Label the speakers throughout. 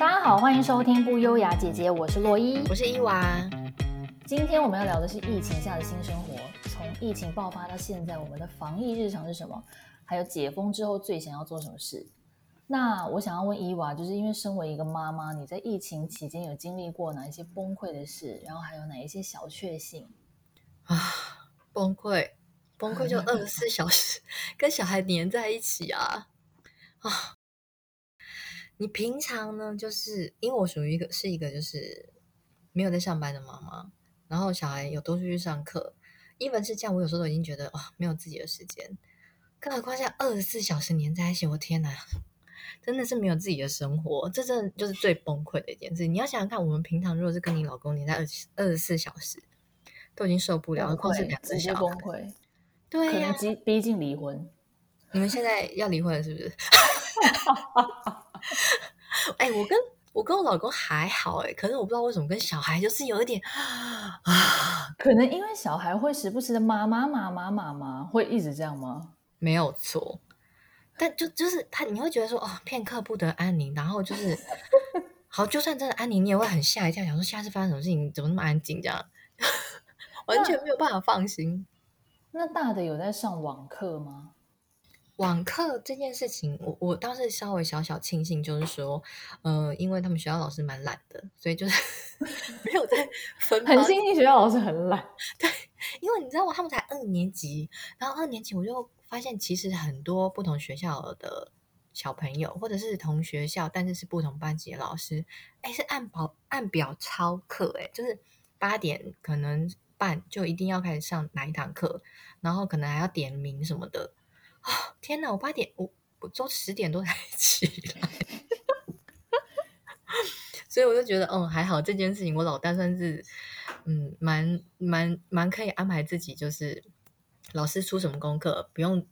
Speaker 1: 大家好，欢迎收听不优雅姐姐，我是洛伊，
Speaker 2: 我是伊娃。
Speaker 1: 今天我们要聊的是疫情下的新生活，从疫情爆发到现在，我们的防疫日常是什么？还有解封之后最想要做什么事？那我想要问伊娃，就是因为身为一个妈妈，你在疫情期间有经历过哪一些崩溃的事？然后还有哪一些小确幸？
Speaker 2: 啊，崩溃，崩溃就二十四小时跟小孩黏在一起啊啊！你平常呢，就是因为我属于一个是一个就是没有在上班的妈妈，然后小孩有多出去上课，一般是这样，我有时候都已经觉得哦，没有自己的时间，更何况现在二十四小时黏在一起，我天哪！真的是没有自己的生活，这真的就是最崩溃的一件事。你要想想看，我们平常如果是跟你老公黏在二十二十四小时，都已经受不了，何况是两只小孩，
Speaker 1: 崩溃，
Speaker 2: 对呀、啊，
Speaker 1: 可能逼近离婚。
Speaker 2: 你们现在要离婚了是不是？哎、欸，我跟我跟我老公还好哎，可是我不知道为什么跟小孩就是有一点啊，
Speaker 1: 可能因为小孩会时不时的妈妈妈妈妈妈，会一直这样吗？
Speaker 2: 没有错。但就就是他，你会觉得说哦，片刻不得安宁，然后就是 好，就算真的安宁，你也会很吓一跳，想说下次发生什么事情，怎么那么安静这样，完全没有办法放心。
Speaker 1: 那大的有在上网课吗？
Speaker 2: 网课这件事情，我我倒是稍微小小庆幸，就是说，呃，因为他们学校老师蛮懒的，所以就是 没有在分。
Speaker 1: 很庆幸学校老师很懒，
Speaker 2: 对，因为你知道吗？他们才二年级，然后二年级我就。发现其实很多不同学校的小朋友，或者是同学校，但是是不同班级的老师，哎，是按表按表操课，哎，就是八点可能半就一定要开始上哪一堂课，然后可能还要点名什么的。哦，天哪！我八点我我都十点多才 起来，所以我就觉得，嗯，还好这件事情，我老大算是嗯，蛮蛮蛮可以安排自己，就是。老师出什么功课，不用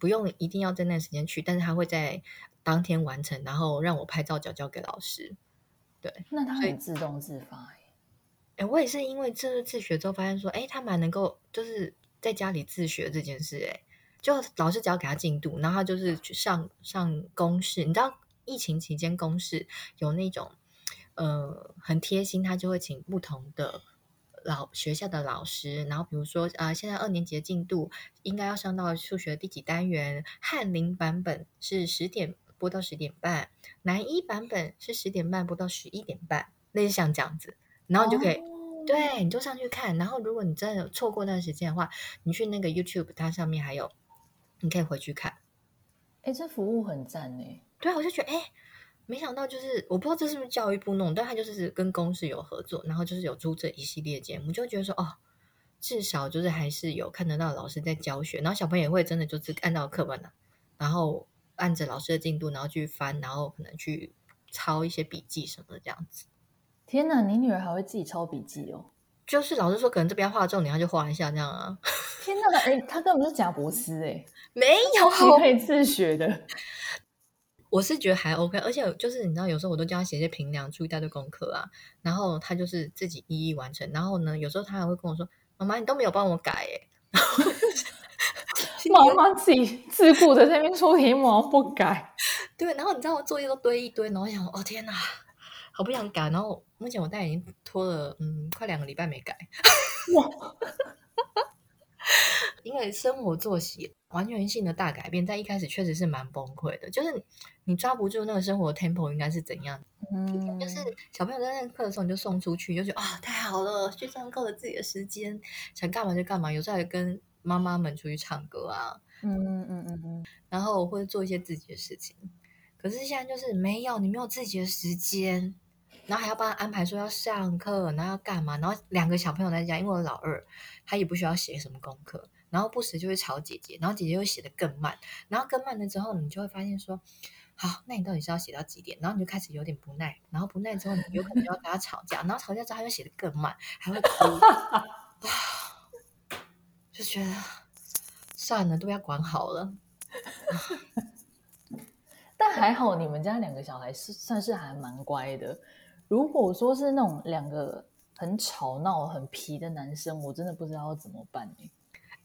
Speaker 2: 不用一定要在那时间去，但是他会在当天完成，然后让我拍照交交给老师。对，
Speaker 1: 那他很自动自发
Speaker 2: 哎。我也是因为这次自学之后发现说，哎，他蛮能够就是在家里自学这件事。哎，就老师只要给他进度，然后他就是去上上公示。你知道疫情期间公示有那种呃很贴心，他就会请不同的。老学校的老师，然后比如说啊、呃，现在二年级的进度应该要上到数学第几单元？翰林版本是十点播到十点半，南一版本是十点半播到十一点半，类似像这样子，然后你就可以，哦、对，你就上去看。然后如果你真的有错过那段时间的话，你去那个 YouTube，它上面还有，你可以回去看。
Speaker 1: 哎，这服务很赞呢。
Speaker 2: 对啊，我就觉得哎。没想到，就是我不知道这是不是教育部弄，但他就是跟公司有合作，然后就是有出这一系列节目，就觉得说哦，至少就是还是有看得到老师在教学，然后小朋友也会真的就是按照课本的，然后按着老师的进度，然后去翻，然后可能去抄一些笔记什么的这样子。
Speaker 1: 天哪，你女儿还会自己抄笔记哦？
Speaker 2: 就是老师说可能这边画重点，他就画一下这样啊。
Speaker 1: 天哪，哎，他根本是假博士哎，
Speaker 2: 没有，
Speaker 1: 你可以自学的。
Speaker 2: 我是觉得还 OK，而且就是你知道，有时候我都叫他写些评量，出一大堆功课啊，然后他就是自己一一完成。然后呢，有时候他还会跟我说：“妈妈，你都没有帮我改哎。”
Speaker 1: 妈妈自己自顾的在那边出题目不改，
Speaker 2: 对。然后你知道我作业都堆一堆，然后我想：“哦天哪，好不想改。”然后目前我大概已经拖了嗯快两个礼拜没改。哇 因为生活作息完全性的大改变，在一开始确实是蛮崩溃的。就是你抓不住那个生活 tempo 应该是怎样？嗯，就是小朋友在上课的时候，你就送出去，就觉得啊、哦、太好了，去上课了自己的时间，想干嘛就干嘛。有时候还跟妈妈们出去唱歌啊，嗯嗯嗯嗯嗯，然后或者做一些自己的事情。可是现在就是没有，你没有自己的时间，然后还要帮他安排说要上课，然后要干嘛？然后两个小朋友在家，因为我老二他也不需要写什么功课。然后不时就会吵姐姐，然后姐姐又写的更慢，然后更慢了之后，你就会发现说，好，那你到底是要写到几点？然后你就开始有点不耐，然后不耐之后，你有可能就要跟他吵架，然后吵架之后，他又写的更慢，还会哭，就觉得算了，都要管好了。
Speaker 1: 但还好，你们家两个小孩是算是还蛮乖的。如果说是那种两个很吵闹、很皮的男生，我真的不知道要怎么办哎。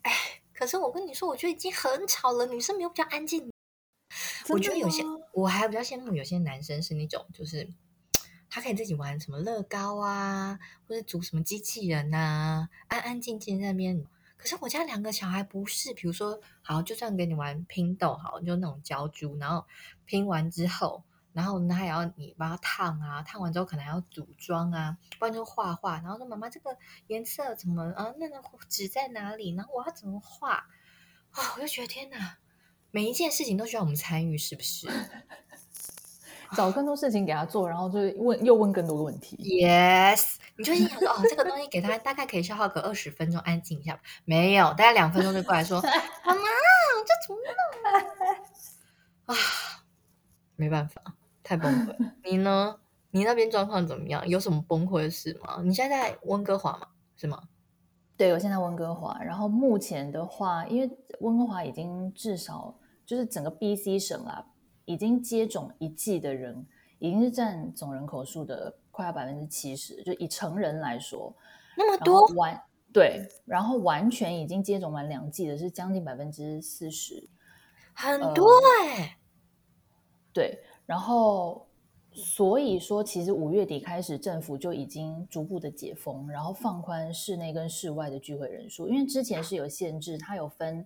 Speaker 2: 哎，可是我跟你说，我觉得已经很吵了。女生没有比较安静。我觉得有些，我还比较羡慕有些男生是那种，就是他可以自己玩什么乐高啊，或者组什么机器人啊，安安静静在那边。可是我家两个小孩不是，比如说，好，就算给你玩拼豆，好，就那种胶珠，然后拼完之后，然后他还要你帮他烫啊，烫完之后可能还要组装啊，不然就画画，然后说妈妈这个颜色怎么啊？那个纸在哪里？然后我要怎么画？啊、哦，我就觉得天哪，每一件事情都需要我们参与，是不是？
Speaker 1: 找更多事情给他做，然后就问又问更多的问题。
Speaker 2: Yes，你就想说哦，这个东西给他大概可以消耗个二十分钟，安静一下。没有，大概两分钟就过来说：“妈妈，这怎么弄啊？” 啊，没办法，太崩溃。你呢？你那边状况怎么样？有什么崩溃的事吗？你现在在温哥华吗？是吗？
Speaker 1: 对，我现在温哥华。然后目前的话，因为温哥华已经至少就是整个 BC 省啦。已经接种一剂的人，已经是占总人口数的快要百分之七十。就以成人来说，
Speaker 2: 那么多
Speaker 1: 完对，然后完全已经接种完两剂的是将近百分之四十，
Speaker 2: 很多哎、欸呃。
Speaker 1: 对，然后所以说，其实五月底开始，政府就已经逐步的解封，然后放宽室内跟室外的聚会人数，因为之前是有限制，它有分，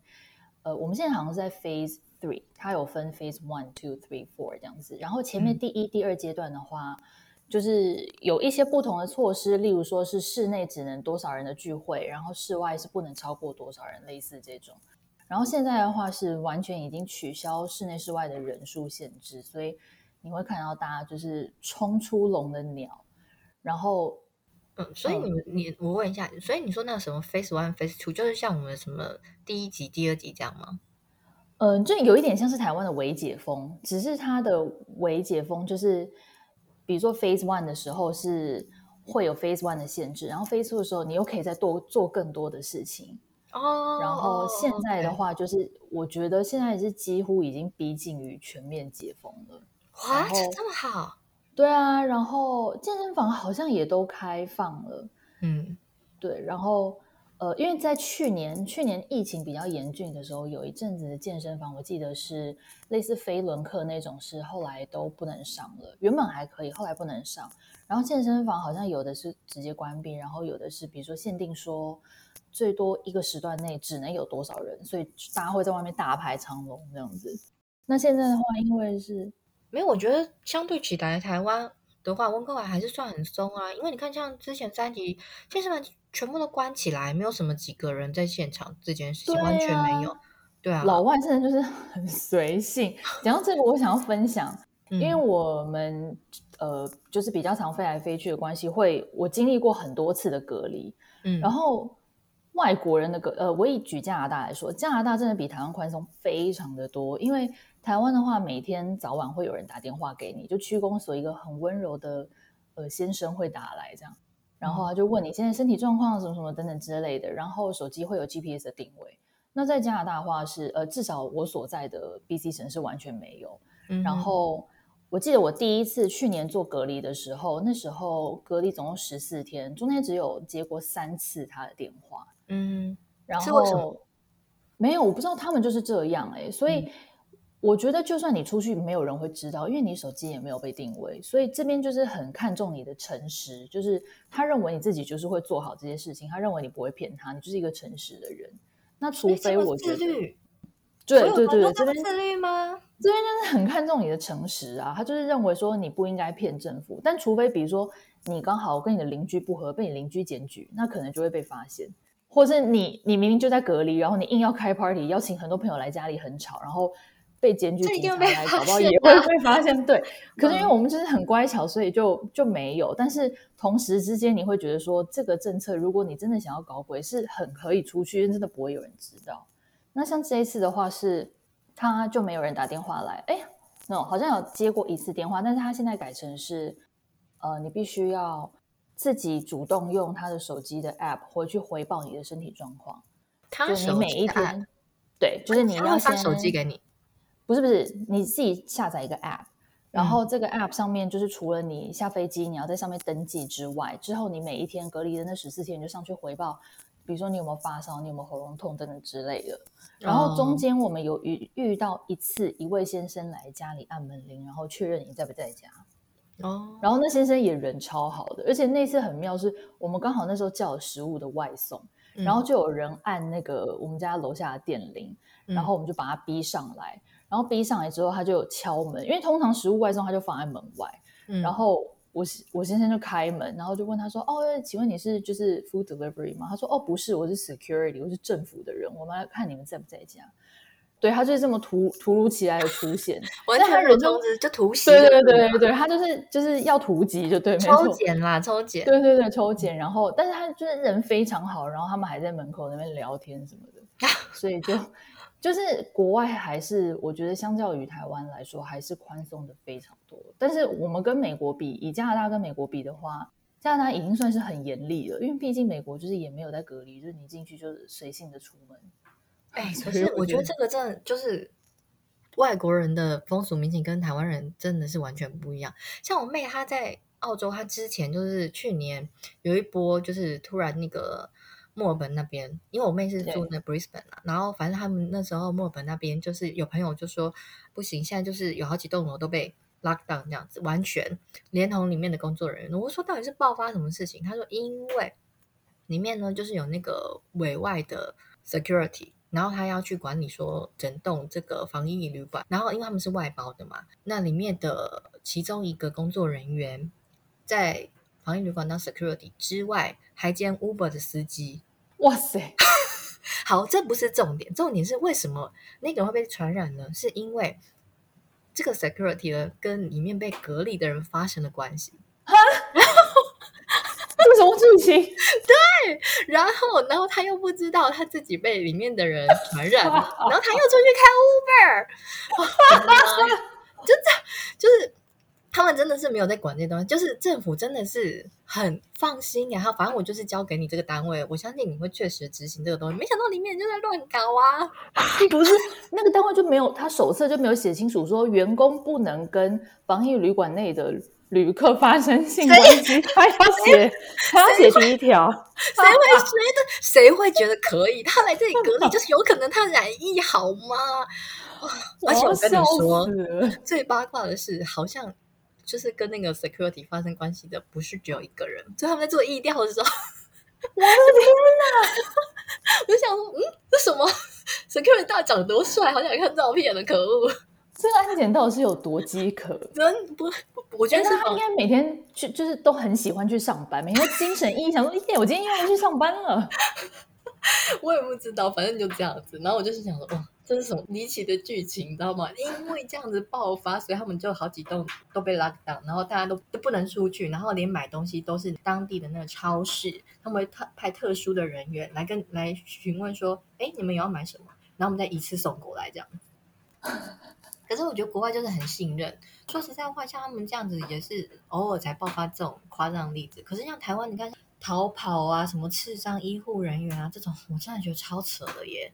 Speaker 1: 呃，我们现在好像是在 phase。Three，它有分 Phase One、Two、Three、Four 这样子，然后前面第一、嗯、第二阶段的话，就是有一些不同的措施，例如说是室内只能多少人的聚会，然后室外是不能超过多少人，类似这种。然后现在的话是完全已经取消室内室外的人数限制，所以你会看到大家就是冲出笼的鸟。然后，
Speaker 2: 嗯，所以你们你我问一下，所以你说那个什么 Phase One、Phase Two，就是像我们什么第一集、第二集这样吗？
Speaker 1: 嗯，就有一点像是台湾的微解封，只是它的微解封就是，比如说 Phase One 的时候是会有 Phase One 的限制，然后 Phase Two 的时候你又可以再多做更多的事情
Speaker 2: 哦。
Speaker 1: 然后现在的话，就是我觉得现在是几乎已经逼近于全面解封了。
Speaker 2: 哇，这么好？
Speaker 1: 对啊，然后健身房好像也都开放了。
Speaker 2: 嗯，
Speaker 1: 对，然后。呃，因为在去年去年疫情比较严峻的时候，有一阵子的健身房，我记得是类似飞轮课那种，是后来都不能上了。原本还可以，后来不能上。然后健身房好像有的是直接关闭，然后有的是比如说限定说最多一个时段内只能有多少人，所以大家会在外面大排长龙这样子。那现在的话，因为是
Speaker 2: 没有，我觉得相对起来，台湾的话，温哥华还是算很松啊。因为你看，像之前三级健身房。全部都关起来，没有什么几个人在现场，这件事情完全没有。对啊，
Speaker 1: 老外真的就是很随性。讲到这个，我想要分享，因为我们呃，就是比较常飞来飞去的关系，会我经历过很多次的隔离。嗯，然后外国人的隔呃，我以举加拿大来说，加拿大真的比台湾宽松非常的多。因为台湾的话，每天早晚会有人打电话给你，就区公所一个很温柔的呃先生会打来这样。然后他就问你现在身体状况什么什么等等之类的，然后手机会有 GPS 的定位。那在加拿大的话是，呃，至少我所在的 BC 城是完全没有。嗯、然后我记得我第一次去年做隔离的时候，那时候隔离总共十四天，中间只有接过三次他的电话。嗯，然后没有，我不知道他们就是这样哎、欸，所以。嗯我觉得，就算你出去，没有人会知道，因为你手机也没有被定位，所以这边就是很看重你的诚实，就是他认为你自己就是会做好这些事情，他认为你不会骗他，你就是一个诚实的人。那除非我觉得，对对对对，这边
Speaker 2: 自律吗？
Speaker 1: 这边就是很看重你的诚实啊，他就是认为说你不应该骗政府，但除非比如说你刚好跟你的邻居不合，被你邻居检举，那可能就会被发现，或是你你明明就在隔离，然后你硬要开 party，邀请很多朋友来家里很吵，然后。被检举警察来搞不好也会被发现。对，可是因为我们就是很乖巧，所以就就没有。但是同时之间，你会觉得说，这个政策，如果你真的想要搞鬼，是很可以出去，因为真的不会有人知道。那像这一次的话是，是他就没有人打电话来。哎，no，好像有接过一次电话，但是他现在改成是，呃，你必须要自己主动用他的手机的 app 回去回报你的身体状况。
Speaker 2: 他
Speaker 1: 就你每一天，对，就是你要
Speaker 2: 发手机给你。
Speaker 1: 不是不是，你自己下载一个 app，然后这个 app 上面就是除了你下飞机你要在上面登记之外，之后你每一天隔离的那十四天你就上去回报，比如说你有没有发烧，你有没有喉咙痛等等之类的。然后中间我们有遇遇到一次一位先生来家里按门铃，然后确认你在不在家。哦，然后那先生也人超好的，而且那次很妙，是我们刚好那时候叫了食物的外送，嗯、然后就有人按那个我们家楼下的电铃，嗯、然后我们就把他逼上来，然后逼上来之后他就敲门，因为通常食物外送他就放在门外，嗯、然后我我先生就开门，然后就问他说：“哦，请问你是就是 food delivery 吗？”他说：“哦，不是，我是 security，我是政府的人，我们来看你们在不在家。”对，他就是这么突突如其来的出现，
Speaker 2: 完全人中之就突袭，
Speaker 1: 对对对对对，他就是就是要突击，就对，
Speaker 2: 抽检啦，抽检，
Speaker 1: 对对对，抽检，然后但是他就是人非常好，然后他们还在门口那边聊天什么的，所以就就是国外还是我觉得相较于台湾来说还是宽松的非常多，但是我们跟美国比，以加拿大跟美国比的话，加拿大已经算是很严厉了，因为毕竟美国就是也没有在隔离，就是你进去就是随性的出门。
Speaker 2: 哎，可是我觉得这个真的就是外国人的风俗民情跟台湾人真的是完全不一样。像我妹她在澳洲，她之前就是去年有一波，就是突然那个墨尔本那边，因为我妹是住那 Brisbane 啊，然后反正他们那时候墨尔本那边就是有朋友就说不行，现在就是有好几栋楼都被 lock down 这样子，完全连同里面的工作人员。我说到底是爆发什么事情？他说因为里面呢就是有那个委外的 security。然后他要去管理说整栋这个防疫旅馆，然后因为他们是外包的嘛，那里面的其中一个工作人员在防疫旅馆当 security 之外，还兼 Uber 的司机。
Speaker 1: 哇塞！
Speaker 2: 好，这不是重点，重点是为什么那个人会被传染呢？是因为这个 security 呢跟里面被隔离的人发生了关系。哈
Speaker 1: 这什么剧情？
Speaker 2: 对，然后，然后他又不知道他自己被里面的人传染了，然后他又出去开 Uber，真的就是他们真的是没有在管这些东西，就是政府真的是很放心，然后反正我就是交给你这个单位，我相信你会确实执行这个东西。没想到里面就在乱搞啊！
Speaker 1: 不是那个单位就没有，他手册就没有写清楚说员工不能跟防疫旅馆内的。旅客发生性关系，他要写，他要写第一条。
Speaker 2: 谁会觉得？谁会觉得可以？他来这里隔离，就是有可能他染疫，好吗？而且我跟你说，最八卦的是，好像就是跟那个 security 发生关系的，不是只有一个人。就他们在做意调的时候，
Speaker 1: 我的天哪！
Speaker 2: 我就想说，嗯，这什么 security 大长多帅，好想看照片的，可恶！
Speaker 1: 这个安检到底是有多饥渴？
Speaker 2: 真不，我觉得
Speaker 1: 他应该每天去，就是都很喜欢去上班，每天精神奕奕，想说：“耶，我今天又要去上班了。”
Speaker 2: 我也不知道，反正就这样子。然后我就是想说：“哇，这是什么离奇的剧情，你知道吗？” 因为这样子爆发，所以他们就好几栋都被 lock down，然后大家都都不能出去，然后连买东西都是当地的那个超市，他们会特派特殊的人员来跟来询问说：“哎，你们有要买什么？”然后我们再一次送过来，这样。可是我觉得国外就是很信任。说实在话，像他们这样子也是偶尔才爆发这种夸张的例子。可是像台湾，你看逃跑啊，什么刺伤医护人员啊，这种我真的觉得超扯的耶。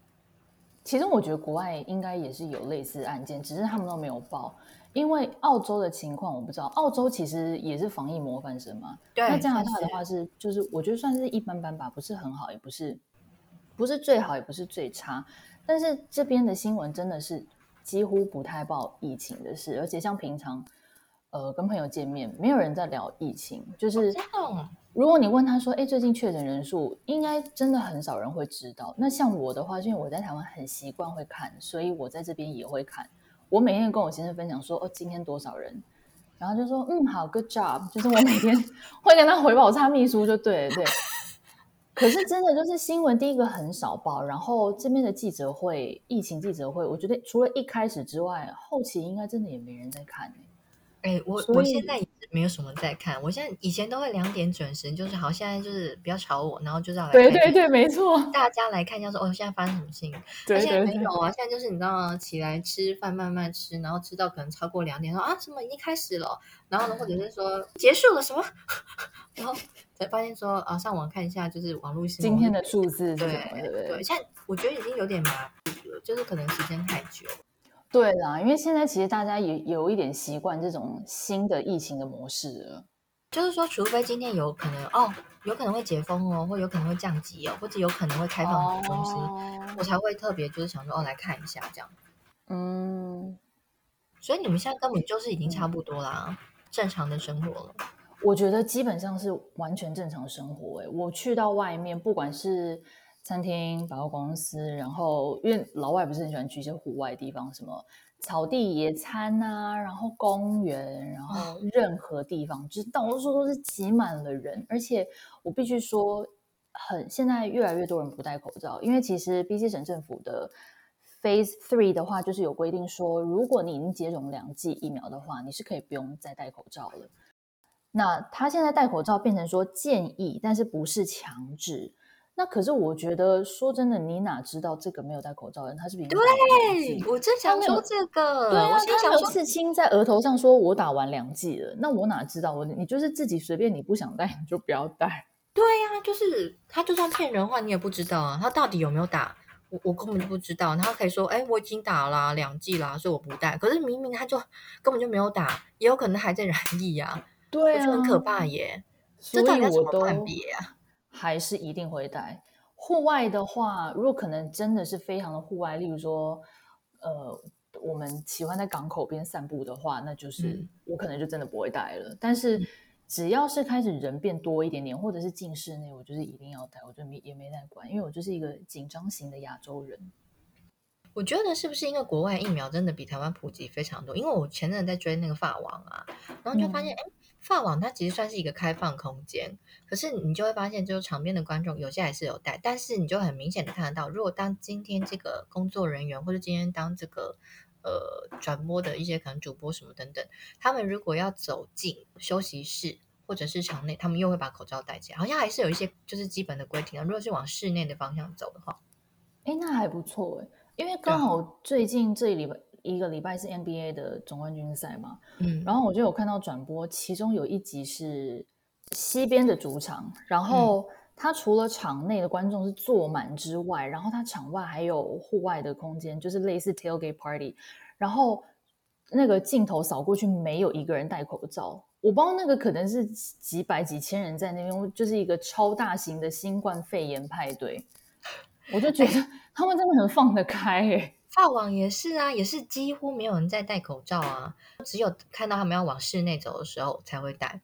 Speaker 1: 其实我觉得国外应该也是有类似案件，只是他们都没有报。因为澳洲的情况我不知道，澳洲其实也是防疫模范生嘛。
Speaker 2: 对。
Speaker 1: 那加拿大的话是，是就是我觉得算是一般般吧，不是很好，也不是不是最好，也不是最差。但是这边的新闻真的是。几乎不太报疫情的事，而且像平常，呃，跟朋友见面，没有人在聊疫情。就是，如果你问他说：“哎，最近确诊人数，应该真的很少人会知道。”那像我的话，因为我在台湾很习惯会看，所以我在这边也会看。我每天跟我先生分享说：“哦，今天多少人？”然后就说：“嗯，好，good job。”就是我每天 会跟他回报，我差秘书就对了对。可是真的就是新闻，第一个很少报，然后这边的记者会、疫情记者会，我觉得除了一开始之外，后期应该真的也没人在看
Speaker 2: 哎、欸，我我现在也没有什么在看，我现在以前都会两点准时，就是好，现在就是不要吵我，然后就是要来看
Speaker 1: 对对对，没错，
Speaker 2: 大家来看一下说哦，现在发生什么事情？对对对，现在没有啊，现在就是你知道吗？起来吃饭慢慢吃，然后吃到可能超过两点，说啊什么已经开始了，然后呢或者是说结束了什么，然后。才发现说啊，上网看一下，就是网络新闻
Speaker 1: 今天的数字
Speaker 2: 对，对对对。现在我觉得已经有点麻痹了，就是可能时间太久。
Speaker 1: 对啦，因为现在其实大家也有一点习惯这种新的疫情的模式了。
Speaker 2: 就是说，除非今天有可能哦，有可能会解封哦，或有可能会降级哦，或者有可能会开放公司，哦、我才会特别就是想说哦，来看一下这样。嗯，所以你们现在根本就是已经差不多啦。正常的生活了？
Speaker 1: 我觉得基本上是完全正常生活。哎，我去到外面，不管是餐厅、百货公司，然后因为老外不是很喜欢去一些户外的地方，什么草地野餐啊，然后公园，然后任何地方，就是到处都是挤满了人。而且我必须说，很现在越来越多人不戴口罩，因为其实 BC 省政府的 Phase Three 的话，就是有规定说，如果你已经接种两剂疫苗的话，你是可以不用再戴口罩了。那他现在戴口罩变成说建议，但是不是强制。那可是我觉得说真的，你哪知道这个没有戴口罩的人他是不是？
Speaker 2: 对，我正想说这个。
Speaker 1: 对啊，他有刺青在额头上，说我打完两剂了。那我哪知道？我你就是自己随便，你不想戴你就不要戴。
Speaker 2: 对呀、啊，就是他就算骗人的话，你也不知道啊，他到底有没有打？我我根本就不知道。他可以说，哎，我已经打了两剂啦，所以我不戴。可是明明他就根本就没有打，也有可能还在染疫啊。
Speaker 1: 对啊，
Speaker 2: 很可怕耶！
Speaker 1: 所以我都还是一定会戴。户外的话，如果可能真的是非常的户外，例如说，呃，我们喜欢在港口边散步的话，那就是我可能就真的不会戴了。嗯、但是只要是开始人变多一点点，或者是进室内，我就是一定要戴，我就没也没在管，因为我就是一个紧张型的亚洲人。
Speaker 2: 我觉得是不是因为国外疫苗真的比台湾普及非常多？因为我前阵在追那个法王啊，然后就发现，哎、嗯。法网它其实算是一个开放空间，可是你就会发现，就是场边的观众有些还是有戴，但是你就很明显的看得到，如果当今天这个工作人员或者今天当这个呃转播的一些可能主播什么等等，他们如果要走进休息室或者是场内，他们又会把口罩戴起来，好像还是有一些就是基本的规定啊。如果是往室内的方向走的话，
Speaker 1: 哎，那还不错哎，因为刚好最近这一礼拜。一个礼拜是 NBA 的总冠军赛嘛，嗯，然后我就有看到转播，其中有一集是西边的主场，然后他除了场内的观众是坐满之外，然后他场外还有户外的空间，就是类似 tailgate party，然后那个镜头扫过去，没有一个人戴口罩，我不知道那个可能是几百几千人在那边，就是一个超大型的新冠肺炎派对，我就觉得 他们真的很放得开诶。
Speaker 2: 法网也是啊，也是几乎没有人在戴口罩啊，只有看到他们要往室内走的时候才会戴。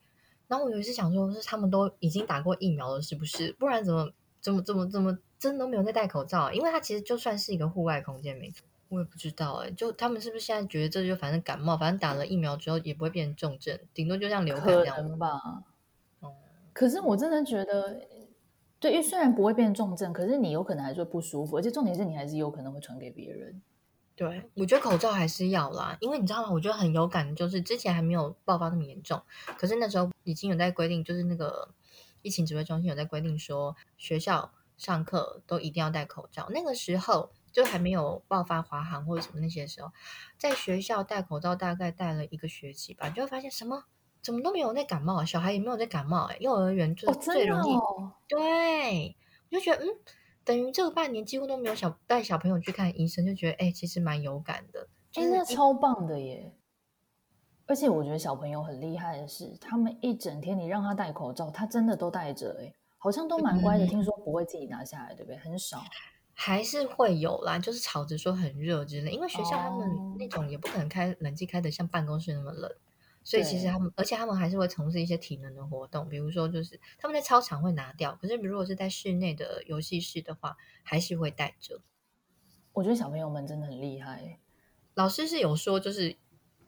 Speaker 2: 然后我有一次想说，是他们都已经打过疫苗了，是不是？不然怎么怎么怎么怎么真的都没有在戴口罩啊？因为它其实就算是一个户外空间，没错。我也不知道哎、欸，就他们是不是现在觉得这就反正感冒，反正打了疫苗之后也不会变成重症，顶多就像流感这样
Speaker 1: 吧。哦、嗯，可是我真的觉得。对，因为虽然不会变重症，可是你有可能还是会不舒服，而且重点是你还是有可能会传给别人。
Speaker 2: 对，我觉得口罩还是要啦，因为你知道吗？我觉得很有感就是之前还没有爆发那么严重，可是那时候已经有在规定，就是那个疫情指挥中心有在规定说，学校上课都一定要戴口罩。那个时候就还没有爆发华航或者什么那些时候，在学校戴口罩大概戴了一个学期吧，就会发现什么？怎么都没有在感冒啊？小孩也没有在感冒哎，幼儿园就是最容易。哦哦、对，我就觉得嗯，等于这个半年几乎都没有小带小朋友去看医生，就觉得哎，其实蛮有感的，
Speaker 1: 真的超棒的耶！而且我觉得小朋友很厉害的是，他们一整天你让他戴口罩，他真的都戴着哎，好像都蛮乖的。嗯、听说不会自己拿下来，对不对？很少，
Speaker 2: 还是会有啦，就是吵着说很热之类，因为学校他们那种也不可能开冷气开的像办公室那么冷。所以其实他们，而且他们还是会从事一些体能的活动，比如说就是他们在操场会拿掉，可是如果是在室内的游戏室的话，还是会戴着。
Speaker 1: 我觉得小朋友们真的很厉害。
Speaker 2: 老师是有说，就是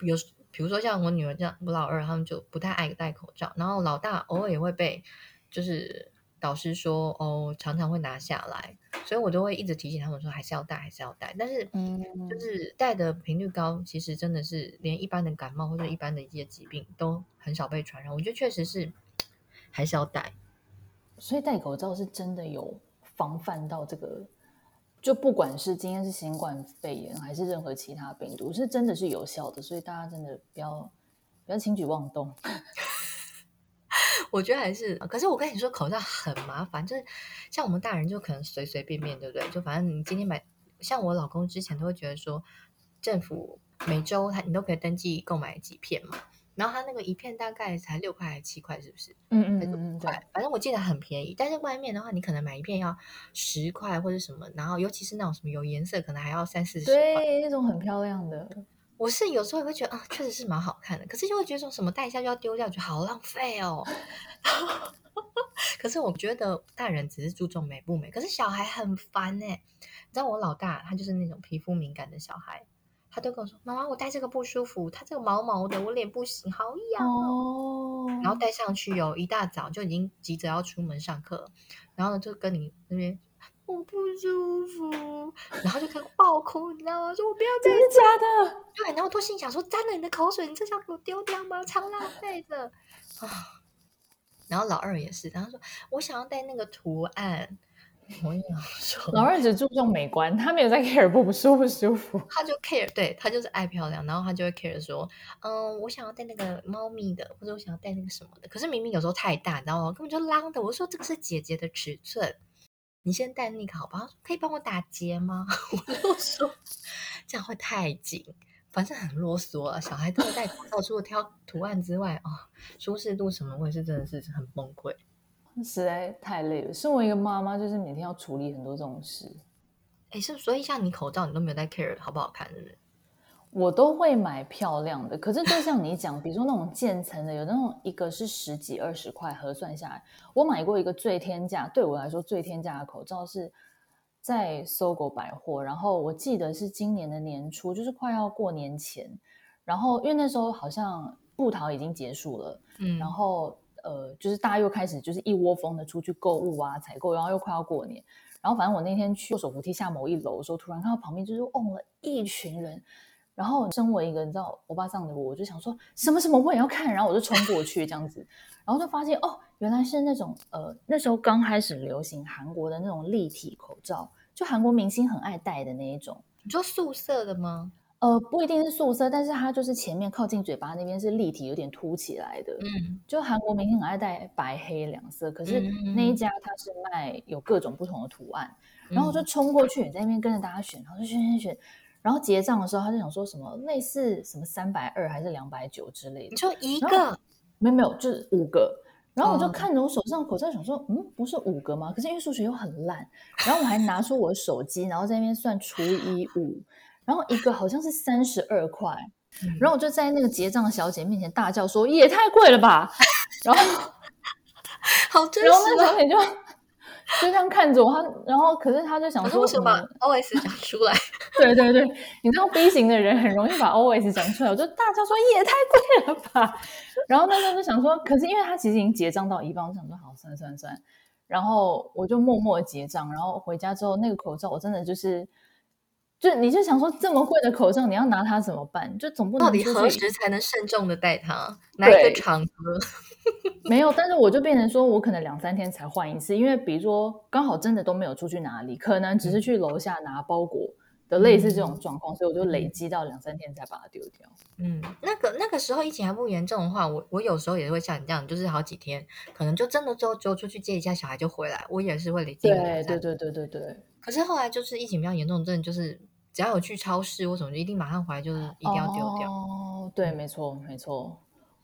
Speaker 2: 有比如说像我女儿这样，我老二他们就不太爱戴口罩，然后老大偶尔也会被就是。导师说：“哦，常常会拿下来，所以我都会一直提醒他们说，还是要戴，还是要戴。但是，嗯，就是戴的频率高，其实真的是连一般的感冒或者一般的一些疾病都很少被传染。我觉得确实是还是要戴。
Speaker 1: 所以戴口罩是真的有防范到这个，就不管是今天是新冠肺炎还是任何其他病毒，是真的是有效的。所以大家真的不要不要轻举妄动。”
Speaker 2: 我觉得还是，可是我跟你说，口罩很麻烦，就是像我们大人就可能随随便便，对不对？就反正你今天买，像我老公之前都会觉得说，政府每周他你都可以登记购买几片嘛，然后他那个一片大概才六块还是七块，是不是？
Speaker 1: 嗯嗯嗯嗯，对，
Speaker 2: 反正我记得很便宜。但是外面的话，你可能买一片要十块或者什么，然后尤其是那种什么有颜色，可能还要三四十块。
Speaker 1: 对，那种很漂亮的。
Speaker 2: 我是有时候也会觉得啊，确实是蛮好看的，可是就会觉得说什么戴一下就要丢掉，觉得好浪费哦。可是我觉得大人只是注重美不美，可是小孩很烦哎。你知道我老大他就是那种皮肤敏感的小孩，他都跟我说：“妈妈，我戴这个不舒服，他这个毛毛的，我脸不行，好痒哦。”然后戴上去哦，一大早就已经急着要出门上课，然后呢就跟你那边我不舒服，然后就开始爆哭，你知道吗？说我不要戴，
Speaker 1: 真的假的？
Speaker 2: 对，然后我都心想说：沾了你的口水，你这是要给我丢掉吗？超浪费的啊！然后老二也是，然后说我想要带那个图案。我也说，
Speaker 1: 老二只注重美观，他没有在 care 不不舒不舒服。
Speaker 2: 他就 care，对，他就是爱漂亮，然后他就会 care 说，嗯，我想要带那个猫咪的，或者我想要带那个什么的。可是明明有时候太大，你知道吗？根本就浪的。我说这个是姐姐的尺寸，你先戴那个好不好？可以帮我打结吗？我就说这样会太紧。反正很啰嗦啊，小孩都戴口罩，除了挑图案之外啊、哦，舒适度什么，我也是真的是很崩溃，
Speaker 1: 实在太累了。身为一个妈妈，就是每天要处理很多这种事。
Speaker 2: 哎，是所以像你口罩，你都没有戴 care 好不好看，是不是？
Speaker 1: 我都会买漂亮的，可是就像你讲，比如说那种渐层的，有那种一个是十几二十块，核算下来，我买过一个最天价，对我来说最天价的口罩是。在 SOGO 百货，然后我记得是今年的年初，就是快要过年前，然后因为那时候好像布桃已经结束了，嗯，然后呃，就是大家又开始就是一窝蜂的出去购物啊、采购，然后又快要过年，然后反正我那天去坐手扶梯下某一楼的时候，突然看到旁边就是嗡了一群人，然后身为一个你知道欧巴桑的我，我就想说什么什么我也要看，然后我就冲过去这样子，然后就发现哦，原来是那种呃那时候刚开始流行韩国的那种立体口罩。就韩国明星很爱戴的那一种，
Speaker 2: 你说素色的吗？
Speaker 1: 呃，不一定是素色，但是它就是前面靠近嘴巴那边是立体，有点凸起来的。嗯，就韩国明星很爱戴白黑两色，可是那一家它是卖有各种不同的图案，嗯、然后我就冲过去，在那边跟着大家选，然后就选选选，然后结账的时候他就想说什么类似什么三百二还是两百九之类的，
Speaker 2: 就一个，
Speaker 1: 没有没有，就是五个。然后我就看着我手上的口罩，想说，嗯，不是五个吗？可是因为数学又很烂，然后我还拿出我的手机，然后在那边算除以五，然后一个好像是三十二块，然后我就在那个结账的小姐面前大叫说，也太贵了吧！然后，
Speaker 2: 好真实，
Speaker 1: 然后那小姐就。就这样看着我，她然后可是她就想说什么
Speaker 2: OS 讲出来，
Speaker 1: 对对对，你知道 B 型的人很容易把 OS 讲出来，我就大叫说也太贵了吧。然后那时候就想说，可是因为他其实已经结账到一半，我想说好算算算，然后我就默默结账，然后回家之后那个口罩我真的就是，就你就想说这么贵的口罩你要拿它怎么办？就总不能
Speaker 2: 到底何时才能慎重的戴它？哪一个场合？
Speaker 1: 没有，但是我就变成说，我可能两三天才换一次，因为比如说刚好真的都没有出去哪里，可能只是去楼下拿包裹的类似这种状况，嗯、所以我就累积到两三天才把它丢掉。
Speaker 2: 嗯，那个那个时候疫情还不严重的话，我我有时候也会像你这样，就是好几天，可能就真的之后就出去接一下小孩就回来，我也是会累积。
Speaker 1: 对对对对对对。
Speaker 2: 可是后来就是疫情比较严重，真的就是只要有去超市或什么，就一定马上回来，就是一定要丢掉。
Speaker 1: 哦，对，没错没错。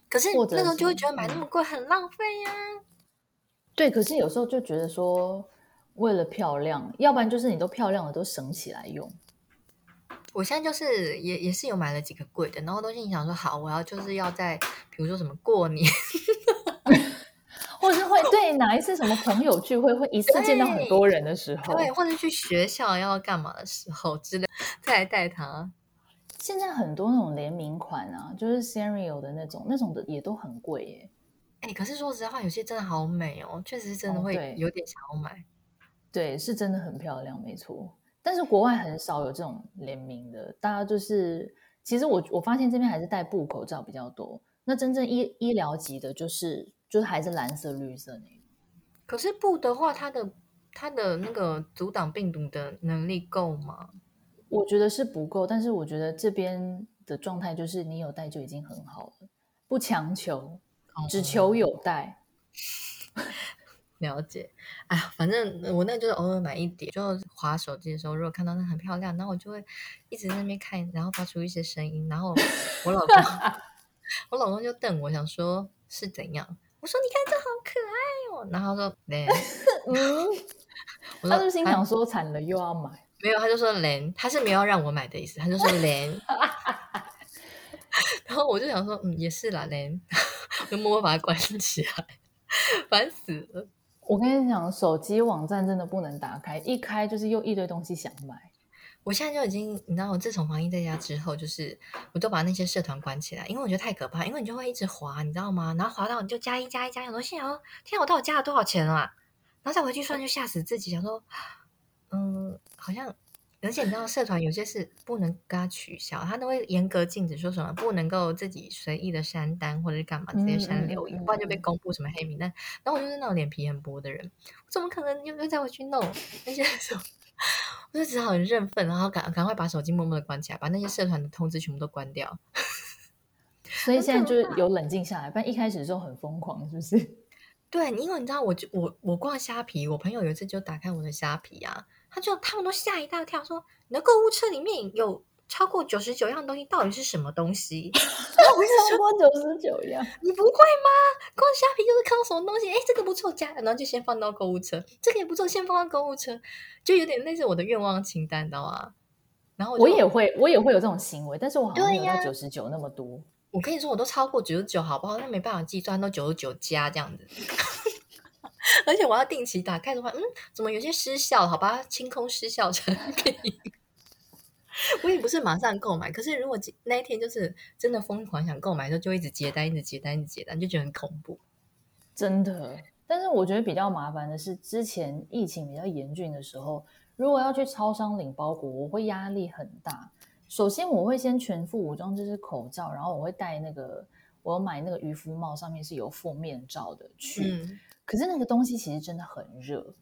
Speaker 2: 可是那时候就会觉得买那么贵很浪费呀、啊。
Speaker 1: 对，可是有时候就觉得说，为了漂亮，要不然就是你都漂亮了都省起来用。
Speaker 2: 我现在就是也也是有买了几个贵的，然后都心想说好，我要就是要在比如说什么过年，
Speaker 1: 或者是会对哪一次什么朋友聚会会一次见到很多人的时候，
Speaker 2: 对，或者去学校要干嘛的时候之类，再来带它。
Speaker 1: 现在很多那种联名款啊，就是 Sanrio 的那种，那种的也都很贵耶。
Speaker 2: 哎、欸，可是说实话，有些真的好美哦，确实是真的会有点想要买。哦
Speaker 1: 对。对，是真的很漂亮，没错。但是国外很少有这种联名的，大家就是，其实我我发现这边还是戴布口罩比较多。那真正医医疗级的，就是就是还是蓝色、绿色。
Speaker 2: 可是布的话，它的它的那个阻挡病毒的能力够吗？
Speaker 1: 我觉得是不够，但是我觉得这边的状态就是你有戴就已经很好了，不强求，只求有戴。
Speaker 2: 了解，哎呀，反正我那就是偶尔买一点，就滑手机的时候，如果看到那很漂亮，然后我就会一直在那边看，然后发出一些声音，然后我老公，我老公就瞪我，想说是怎样？我说你看这好可爱哦，然后他说，嗯，
Speaker 1: 他就心想说惨了又要买。
Speaker 2: 没有，他就说连，他是没有让我买的意思，他就说连，然后我就想说，嗯，也是啦，嘞，就默默把它关起来，烦死了。
Speaker 1: 我跟你讲，手机网站真的不能打开，一开就是又一堆东西想买。
Speaker 2: 我现在就已经，你知道，我自从防疫在家之后，就是我都把那些社团关起来，因为我觉得太可怕，因为你就会一直滑，你知道吗？然后滑到你就加一加一加一，想说现在天啊，我到底加了多少钱啊？然后再回去算，就吓死自己，想说，嗯，好像。而且你知道，社团有些是不能跟他取消，他都会严格禁止说什么不能够自己随意的删单或者是干嘛，直接删留言，不然就被公布什么黑名单。然后我就是那种脸皮很薄的人，我怎么可能又又再回去弄那些什么？我就只好很认份，然后赶赶快把手机默默的关起来，把那些社团的通知全部都关掉。
Speaker 1: 所以现在就是有冷静下来，不然一开始的时候很疯狂，是不是？
Speaker 2: 对，因为你知道，我就我我逛虾皮，我朋友有一次就打开我的虾皮啊。他就他们都吓一大跳，说你的购物车里面有超过九十九样东西，到底是什么东西？
Speaker 1: 我 超过九十九样，
Speaker 2: 你不会吗？逛虾皮就是看到什么东西，哎，这个不错，加，然后就先放到购物车，这个也不错，先放到购物车，就有点类似我的愿望清单，知道吗？然后我，
Speaker 1: 我也会，我也会有这种行为，但是我好像没有到九十九那么多。
Speaker 2: 我跟你说，我都超过九十九，好不好？那没办法计算，都九十九加这样子。而且我要定期打开的话，嗯，怎么有些失效？好吧，清空失效产 品。我也不是马上购买，可是如果那一天就是真的疯狂想购买的时候，就一直接单，一直接单，一直接单，就觉得很恐怖。
Speaker 1: 真的，但是我觉得比较麻烦的是，之前疫情比较严峻的时候，如果要去超商领包裹，我会压力很大。首先，我会先全副武装，就是口罩，然后我会戴那个，我买那个渔夫帽，上面是有副面罩的去。嗯可是那个东西其实真的很热，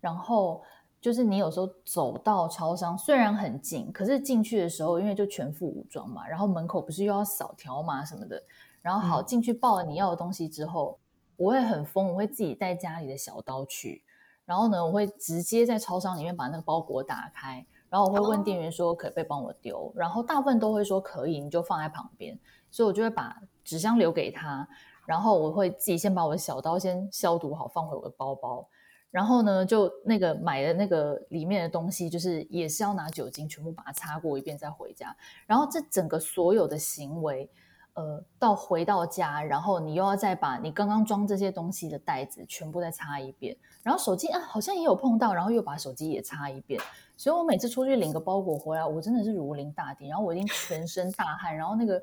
Speaker 1: 然后就是你有时候走到超商，虽然很近，可是进去的时候，因为就全副武装嘛，然后门口不是又要扫条码什么的，然后好进去报了你要的东西之后，我会很疯，我会自己带家里的小刀去，然后呢，我会直接在超商里面把那个包裹打开，然后我会问店员说可不可以帮我丢，然后大部分都会说可以，你就放在旁边，所以我就会把纸箱留给他。然后我会自己先把我的小刀先消毒好，放回我的包包。然后呢，就那个买的那个里面的东西，就是也是要拿酒精全部把它擦过一遍再回家。然后这整个所有的行为，呃，到回到家，然后你又要再把你刚刚装这些东西的袋子全部再擦一遍。然后手机啊，好像也有碰到，然后又把手机也擦一遍。所以我每次出去领个包裹回来，我真的是如临大敌。然后我已经全身大汗，然后那个。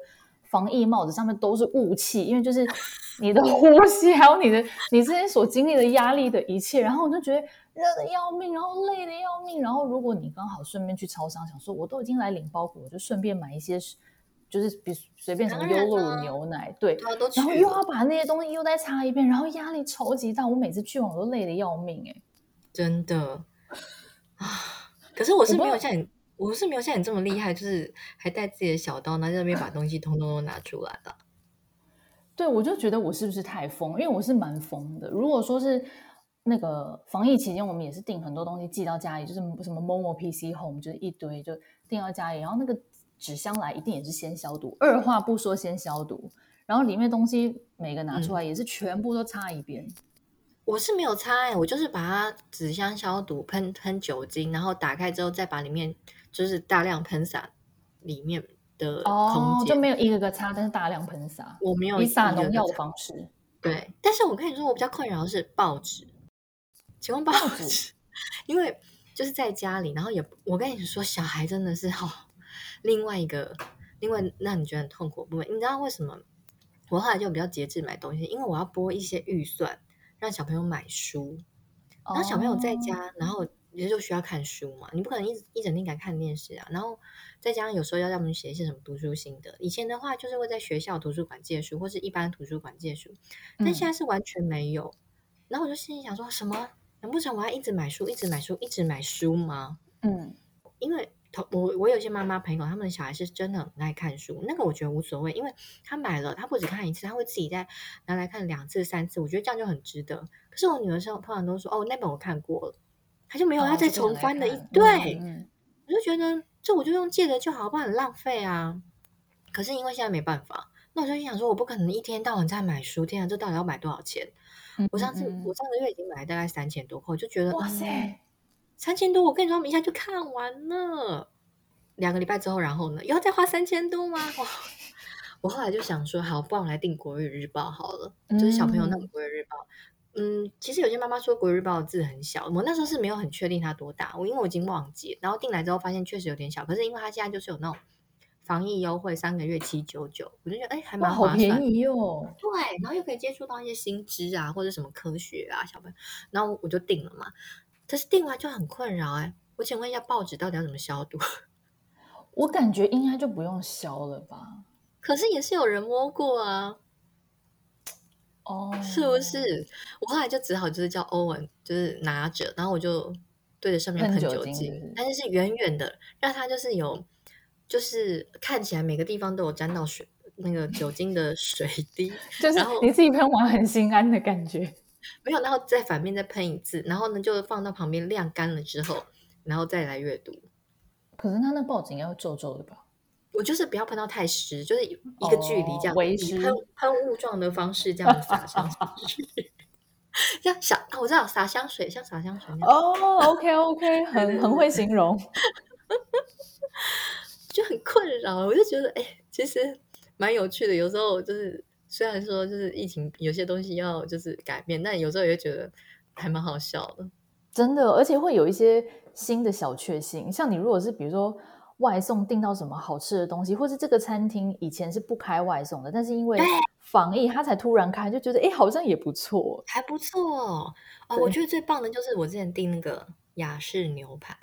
Speaker 1: 防疫帽子上面都是雾气，因为就是你的 呼吸，还有你的你之前所经历的压力的一切，然后我就觉得热的要命，然后累的要命。然后如果你刚好顺便去超商，想说我都已经来领包裹，我就顺便买一些，就是比随便什么优酪乳牛奶，对，然后又要把那些东西又再擦一遍，然后压力超级大。我每次去完我都累的要命，欸，哎，
Speaker 2: 真的 啊。可是我是没有像你。我是没有像你这么厉害，就是还带自己的小刀，拿在那边把东西通通都拿出来了。
Speaker 1: 对，我就觉得我是不是太疯？因为我是蛮疯的。如果说是那个防疫期间，我们也是订很多东西寄到家里，就是什么 Momo PC Home，就是一堆就订到家里，然后那个纸箱来一定也是先消毒，二话不说先消毒，然后里面东西每个拿出来也是全部都擦一遍。嗯
Speaker 2: 我是没有擦、欸，我就是把它纸箱消毒，喷喷酒精，然后打开之后再把里面就是大量喷洒里面的空间，
Speaker 1: 哦，就没有一个个擦，但是大量喷洒。
Speaker 2: 我没有
Speaker 1: 以撒农药的方式。
Speaker 2: 对，但是我跟你说，我比较困扰的是报纸，请问报纸，因为就是在家里，然后也我跟你说，小孩真的是哈、哦，另外一个，另外让你觉得很痛苦的部分，你知道为什么？我后来就比较节制买东西，因为我要拨一些预算。让小朋友买书，然后小朋友在家，oh. 然后也就需要看书嘛。你不可能一一整天给他看电视啊。然后再加上有时候要让我们写一些什么读书心得。以前的话就是会在学校图书馆借书，或是一般图书馆借书，但现在是完全没有。嗯、然后我就心里想说，什么？难不成我要一直买书，一直买书，一直买书吗？嗯，因为同。我我有些妈妈朋友，他们的小孩是真的很爱看书，那个我觉得无所谓，因为他买了，他不止看一次，他会自己再拿来看两次、三次，我觉得这样就很值得。可是我女儿上通常都说，哦，那本我看过了，他就没有要再重翻的一、哦、对，我就觉得这我就用借的就好，不然很浪费啊。可是因为现在没办法，那我就想说，我不可能一天到晚在买书，天啊，这到底要买多少钱？嗯嗯、我上次我上个月已经买了大概三千多块，我就觉得哇塞。嗯三千多，我跟你说，我们一下就看完了。两个礼拜之后，然后呢，又要再花三千多吗？哇！我后来就想说，好，不然我来订国语日报好了，就是小朋友那种国语日报。嗯，嗯，其实有些妈妈说国语日报的字很小，我那时候是没有很确定它多大，我因为我已经忘记，然后订来之后发现确实有点小，可是因为它现在就是有那种防疫优惠，三个月七九九，我就觉得哎，还蛮划算，
Speaker 1: 好便宜哦。
Speaker 2: 对，然后又可以接触到一些新知啊，或者什么科学啊，小朋友，然后我就订了嘛。可是订完就很困扰哎，我请问一下，报纸到底要怎么消毒？
Speaker 1: 我感觉应该就不用消了吧。
Speaker 2: 可是也是有人摸过啊，
Speaker 1: 哦，oh.
Speaker 2: 是不是？我后来就只好就是叫欧文，就是拿着，然后我就对着上面喷酒精，但是是远远的，让它就是有，就是看起来每个地方都有沾到水那个酒精的水滴，
Speaker 1: 就是你自己喷完很心安的感觉。
Speaker 2: 没有，然后再反面再喷一次，然后呢就放到旁边晾干了之后，然后再来阅读。
Speaker 1: 可是他那报纸应该会皱皱的吧？
Speaker 2: 我就是不要喷到太湿，就是一个距离这样，
Speaker 1: 维、
Speaker 2: 哦、持喷喷雾状的方式这样撒上去，这样洒我知道洒香水像洒香水那样
Speaker 1: 哦。OK OK，很很会形容，
Speaker 2: 就很困扰。我就觉得哎，其实蛮有趣的。有时候就是虽然说就是疫情有些东西要就是改变，但有时候也觉得还蛮好笑的。
Speaker 1: 真的，而且会有一些新的小确幸，像你如果是比如说。外送订到什么好吃的东西，或是这个餐厅以前是不开外送的，但是因为防疫，他才突然开，就觉得哎，好像也不错，
Speaker 2: 还不错哦。我觉得最棒的就是我之前订那个雅式牛排，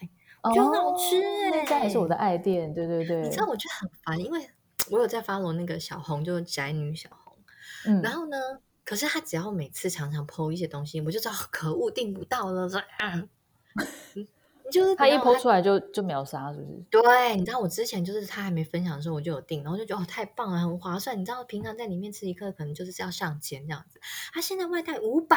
Speaker 2: 就很好吃哎，
Speaker 1: 那家也是我的爱店，对对对。
Speaker 2: 你知道我觉得很烦，因为我有在 follow 那个小红，就是宅女小红，嗯，然后呢，可是他只要每次常常 po 一些东西，我就知道可恶订不到了，说啊。就是
Speaker 1: 他一剖出来就就秒杀，是不是？
Speaker 2: 对，你知道我之前就是他还没分享的时候我就有订，然后就觉得哦太棒了，很划算。你知道平常在里面吃一客可能就是要上千这样子，他现在外带五百，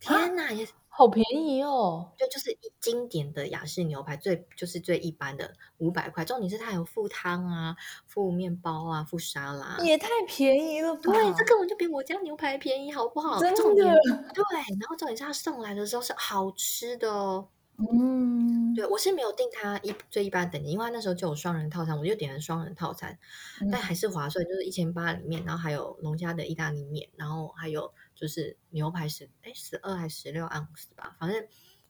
Speaker 2: 天哪，也
Speaker 1: 好便宜哦！
Speaker 2: 就就是一经典的雅式牛排，最就是最一般的五百块。重点是它有附汤啊，附面包啊，附沙拉，
Speaker 1: 也太便宜了吧？
Speaker 2: 对，这根本就比我家牛排便宜，好不好？
Speaker 1: 真的。
Speaker 2: 重点对，然后重点是他送来的时候是好吃的哦。
Speaker 1: 嗯，
Speaker 2: 对，我是没有订它一最一般等级，因为那时候就有双人套餐，我就点了双人套餐，嗯、但还是划算，就是一千八里面，然后还有龙虾的意大利面，然后还有就是牛排十哎十二还是十六盎司吧，反正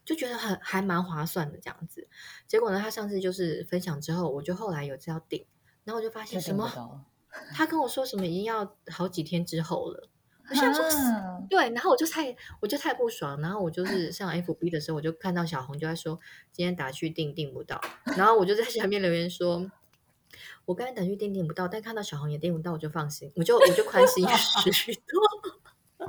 Speaker 2: 就觉得很还蛮划算的这样子。结果呢，他上次就是分享之后，我就后来有次要订，然后我就发现什么，他跟我说什么已经要好几天之后了。我想说，对，然后我就太，我就太不爽，然后我就是上 FB 的时候，我就看到小红就在说，今天打去订订不到，然后我就在下面留言说，我刚才打去订订不到，但看到小红也订不到，我就放心，我就我就宽心 许多。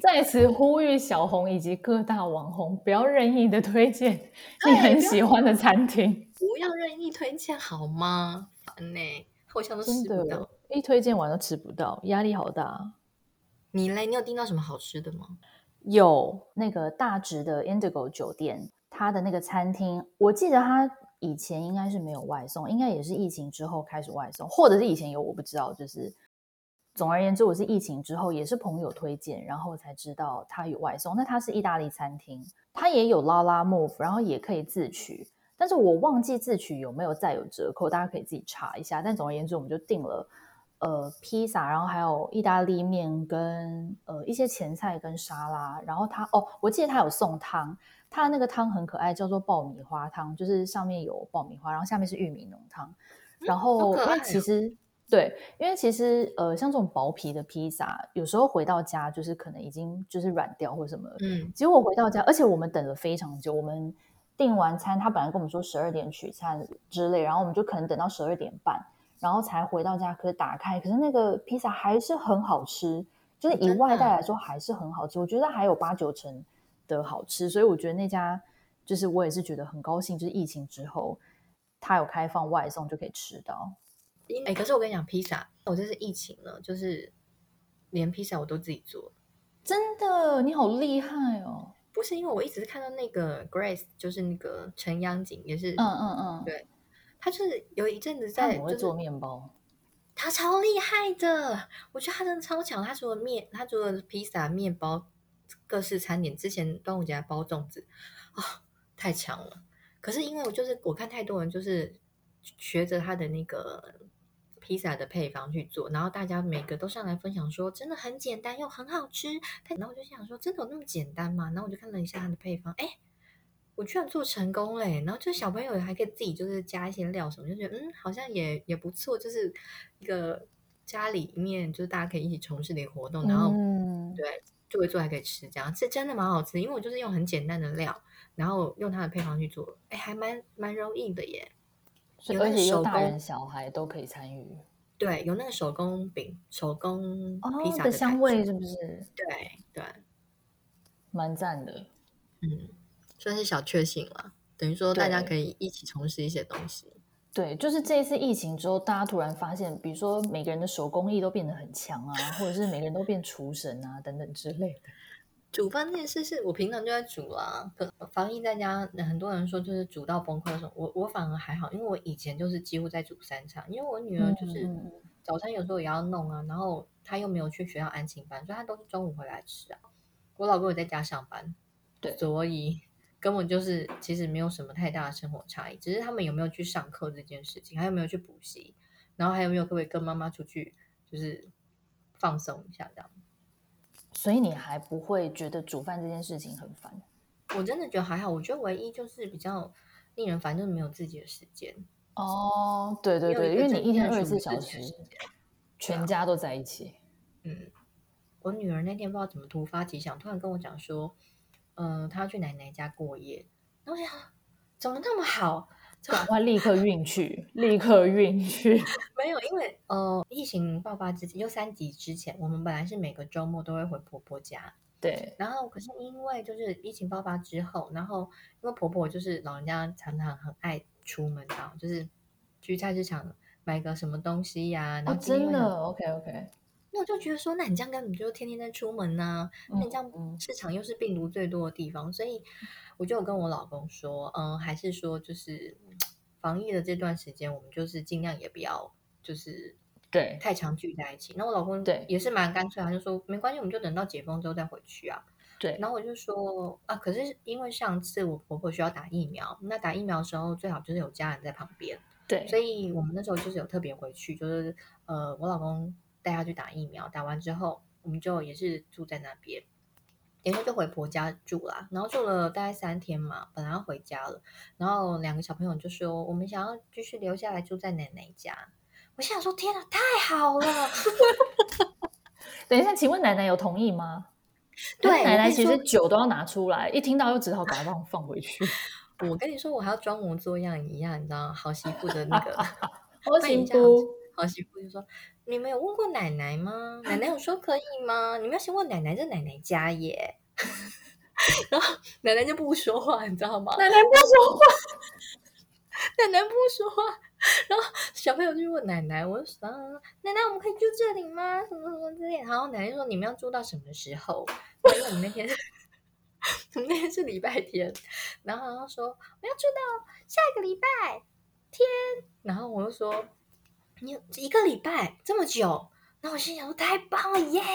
Speaker 1: 在此呼吁小红以及各大网红，不要任意的推荐你很喜欢的餐厅，
Speaker 2: 不要任意推荐好吗？烦呢，好像都吃不到，
Speaker 1: 一推荐完都吃不到，压力好大。
Speaker 2: 你嘞？你有订到什么好吃的吗？
Speaker 1: 有那个大直的 Indigo 酒店，它的那个餐厅，我记得它以前应该是没有外送，应该也是疫情之后开始外送，或者是以前有，我不知道。就是总而言之，我是疫情之后也是朋友推荐，然后才知道它有外送。那它是意大利餐厅，它也有拉拉 Move，然后也可以自取，但是我忘记自取有没有再有折扣，大家可以自己查一下。但总而言之，我们就订了。呃，披萨，然后还有意大利面跟呃一些前菜跟沙拉，然后它哦，我记得它有送汤，它的那个汤很可爱，叫做爆米花汤，就是上面有爆米花，然后下面是玉米浓汤。然后、嗯哦、因为其实对，因为其实呃像这种薄皮的披萨，有时候回到家就是可能已经就是软掉或什么，嗯，结果回到家，而且我们等了非常久，我们订完餐，他本来跟我们说十二点取餐之类，然后我们就可能等到十二点半。然后才回到家，可是打开，可是那个披萨还是很好吃，就是以外带来说还是很好吃。我觉得还有八九成的好吃，所以我觉得那家就是我也是觉得很高兴，就是疫情之后它有开放外送就可以吃到。
Speaker 2: 哎，可是我跟你讲，披萨我这是疫情了，就是连披萨我都自己做，
Speaker 1: 真的，你好厉害哦！
Speaker 2: 不是因为我一直看到那个 Grace，就是那个陈央景，也是，
Speaker 1: 嗯嗯嗯，
Speaker 2: 对。他就是有一阵子在，
Speaker 1: 他会做面包，
Speaker 2: 他超厉害的，我觉得他真的超强。他除了面，他除了披萨、面包、各式餐点，之前端午节还包粽子，啊、哦，太强了。可是因为我就是我看太多人就是学着他的那个披萨的配方去做，然后大家每个都上来分享说，真的很简单又很好吃。然后我就想说，真的有那么简单吗？然后我就看了一下他的配方，哎，我居然做成功嘞！然后就小朋友还可以自己就是加一些料什么，就觉得嗯，好像也也不错，就是一个家里面就是大家可以一起从事的一个活动，然后、嗯、对做一做还可以吃，这样是真的蛮好吃。因为我就是用很简单的料，然后用它的配方去做，哎，还蛮蛮容易的耶。
Speaker 1: 所以而且有大人小孩都可以参与，
Speaker 2: 对，有那个手工饼、手工披萨的
Speaker 1: 香味，是不是？
Speaker 2: 对对，
Speaker 1: 蛮赞的，
Speaker 2: 嗯，算是小确幸了。等于说大家可以一起从事一些东西。
Speaker 1: 对，就是这一次疫情之后，大家突然发现，比如说每个人的手工艺都变得很强啊，或者是每个人都变厨神啊，等等之类的。
Speaker 2: 煮饭这件事是我平常就在煮啦。可防疫在家，很多人说就是煮到崩溃的时候，我我反而还好，因为我以前就是几乎在煮三餐，因为我女儿就是早餐有时候也要弄啊，然后她又没有去学校安亲班，所以她都是中午回来吃啊。我老公也在家上班，对，所以根本就是其实没有什么太大的生活差异，只是他们有没有去上课这件事情，还有没有去补习，然后还有没有可不可以跟妈妈出去就是放松一下这样。
Speaker 1: 所以你还不会觉得煮饭这件事情很烦？
Speaker 2: 我真的觉得还好。我觉得唯一就是比较令人烦，就是没有自己的时间。
Speaker 1: 哦，对对对，因为你一天二十四小时，全家都在一起。
Speaker 2: 嗯，我女儿那天不知道怎么突发奇想，突然跟我讲说，嗯、呃，她要去奶奶家过夜。然后我想，怎么那么好？
Speaker 1: 赶快立刻运去，立刻运 去。
Speaker 2: 没有，因为呃，疫情爆发之前，就三级之前，我们本来是每个周末都会回婆婆家。
Speaker 1: 对。
Speaker 2: 然后，可是因为就是疫情爆发之后，然后因为婆婆就是老人家常常很爱出门啊，就是去菜市场买个什么东西呀、啊。然后、哦、
Speaker 1: 真的，OK OK。
Speaker 2: 那我就觉得说，那你这样根本就天天在出门呐、啊，那你这样市场又是病毒最多的地方，嗯、所以。我就有跟我老公说，嗯，还是说就是防疫的这段时间，我们就是尽量也不要就是对太常聚在一起。那我老公对也是蛮干脆，他就说没关系，我们就等到解封之后再回去啊。
Speaker 1: 对，
Speaker 2: 然后我就说啊，可是因为上次我婆婆需要打疫苗，那打疫苗的时候最好就是有家人在旁边。
Speaker 1: 对，
Speaker 2: 所以我们那时候就是有特别回去，就是呃，我老公带他去打疫苗，打完之后我们就也是住在那边。然后就回婆家住啦，然后住了大概三天嘛，本来要回家了，然后两个小朋友就说我们想要继续留下来住在奶奶家。我想说天哪，太好了！
Speaker 1: 等一下，请问奶奶有同意吗？对，奶奶其实酒都要拿出来，一听到又只好把它放放回去。
Speaker 2: 我跟你说，我还要装模作样一样，你知道好媳妇的那个
Speaker 1: 好媳妇，
Speaker 2: 好媳妇就说。你们有问过奶奶吗？奶奶有说可以吗？你们要先问奶奶，这奶奶家耶。然后奶奶就不说话，你知道吗？
Speaker 1: 奶奶不说话，
Speaker 2: 奶奶不说话。然后小朋友就问奶奶：“我说，奶奶，我们可以住这里吗？什么什么之类。”然后奶奶说：“你们要住到什么时候？”因为我们那天，我们那天是礼拜天。然后他说：“我要住到下一个礼拜天。”然后我就说。你一个礼拜这么久，那我心想说太棒了耶！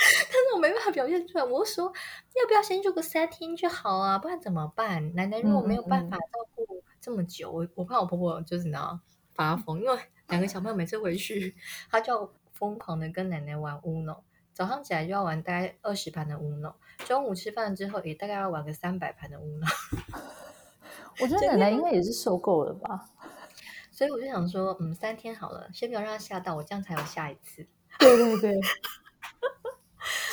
Speaker 2: 但是我没办法表现出来。我说要不要先住个三天就好啊？不然怎么办？奶奶如果没有办法照顾这么久，我、嗯嗯、我怕我婆婆就是呢发疯，因为两个小朋友每次回去，她就要疯狂的跟奶奶玩 Uno，早上起来就要玩大概二十盘的 Uno，中午吃饭之后也大概要玩个三百盘的 Uno。
Speaker 1: 我觉得 奶奶应该也是受够了吧。
Speaker 2: 所以我就想说，嗯，三天好了，先不要让他吓到我，这样才有下一次。
Speaker 1: 对对对。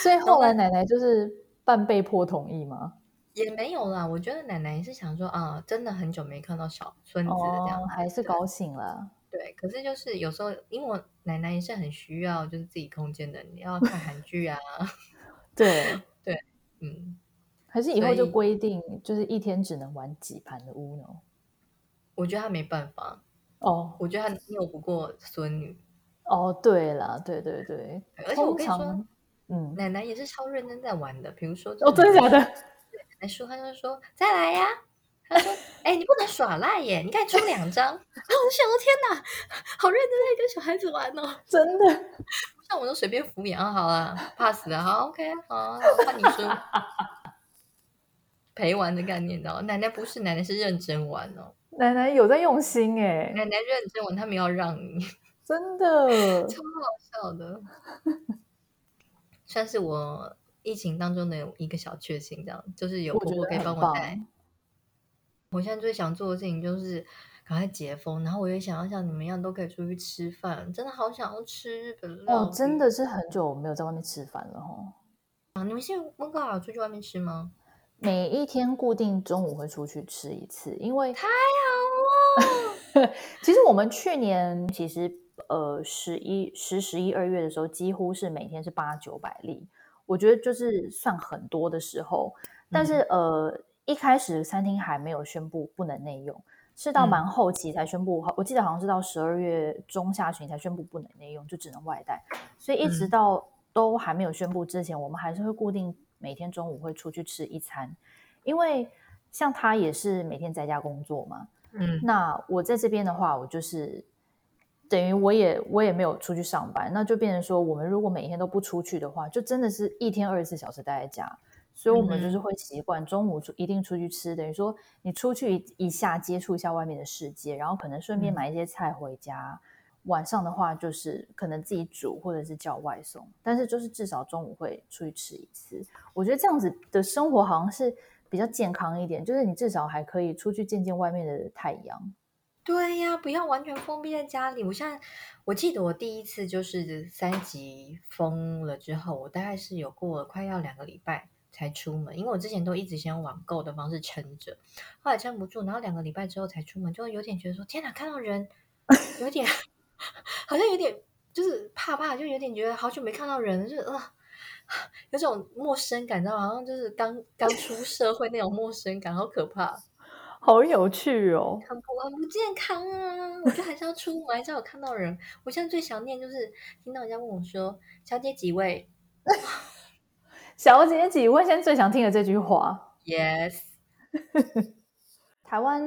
Speaker 1: 所以 后来奶奶就是半被迫同意吗？
Speaker 2: 也没有啦，我觉得奶奶是想说啊，真的很久没看到小孙子了，这样、哦、
Speaker 1: 还是高兴了。
Speaker 2: 对，可是就是有时候，因为我奶奶也是很需要就是自己空间的，你要看韩剧啊。
Speaker 1: 对
Speaker 2: 对，嗯，
Speaker 1: 还是以后就规定，就是一天只能玩几盘的 Uno。
Speaker 2: 我觉得他没办法。
Speaker 1: 哦，
Speaker 2: 我觉得他拗不过孙女。
Speaker 1: 哦，对了，对对对，
Speaker 2: 而且我跟你说，嗯，奶奶也是超认真在玩的。比如说，
Speaker 1: 哦，真的假的？
Speaker 2: 奶奶说，他就说再来呀。他说，哎，你不能耍赖耶，你该出两张。然后我就想说，天哪，好认真在跟小孩子玩哦，
Speaker 1: 真的。
Speaker 2: 像我都随便敷衍，好了，怕死了，好，OK，好，换你输。陪玩的概念，你知道吗？奶奶不是，奶奶是认真玩哦。
Speaker 1: 奶奶有在用心哎，
Speaker 2: 奶奶认真，他们要让你，
Speaker 1: 真的
Speaker 2: 超好笑的，算是我疫情当中的一个小确幸，这样就是有婆婆可以帮我带。我现在最想做的事情就是赶快解封，然后我也想要像你们一样都可以出去吃饭，真的好想要吃日本料理
Speaker 1: 哦，真的是很久没有在外面吃饭了哦。
Speaker 2: 啊，你们现在温哥华出去外面吃吗？
Speaker 1: 每一天固定中午会出去吃一次，因为
Speaker 2: 太好了。
Speaker 1: 其实我们去年其实呃十一十十一二月的时候，几乎是每天是八九百例，我觉得就是算很多的时候，但是、嗯、呃。一开始餐厅还没有宣布不能内用，是到蛮后期才宣布。嗯、我记得好像是到十二月中下旬才宣布不能内用，就只能外带。所以一直到都还没有宣布之前，嗯、我们还是会固定每天中午会出去吃一餐。因为像他也是每天在家工作嘛，嗯，那我在这边的话，我就是等于我也我也没有出去上班，那就变成说，我们如果每天都不出去的话，就真的是一天二十四小时待在家。所以，我们就是会习惯中午出一定出去吃，等于说你出去一下接触一下外面的世界，然后可能顺便买一些菜回家。晚上的话，就是可能自己煮或者是叫外送，但是就是至少中午会出去吃一次。我觉得这样子的生活好像是比较健康一点，就是你至少还可以出去见见外面的太阳。
Speaker 2: 对呀，不要完全封闭在家里。我现在我记得我第一次就是三级封了之后，我大概是有过了快要两个礼拜。才出门，因为我之前都一直先用网购的方式撑着，后来撑不住，然后两个礼拜之后才出门，就有点觉得说天哪，看到人有点 好像有点就是怕怕，就有点觉得好久没看到人了，就是啊、呃，有种陌生感，知道吗？好像就是刚刚出社会那种陌生感，好可怕，
Speaker 1: 好有趣哦，
Speaker 2: 很不很不健康啊！我觉得还是要出门，还是要有看到人。我现在最想念就是听到人家问我说：“小姐几位？”
Speaker 1: 小姐几位？现在最想听的这句话。
Speaker 2: Yes，
Speaker 1: 台湾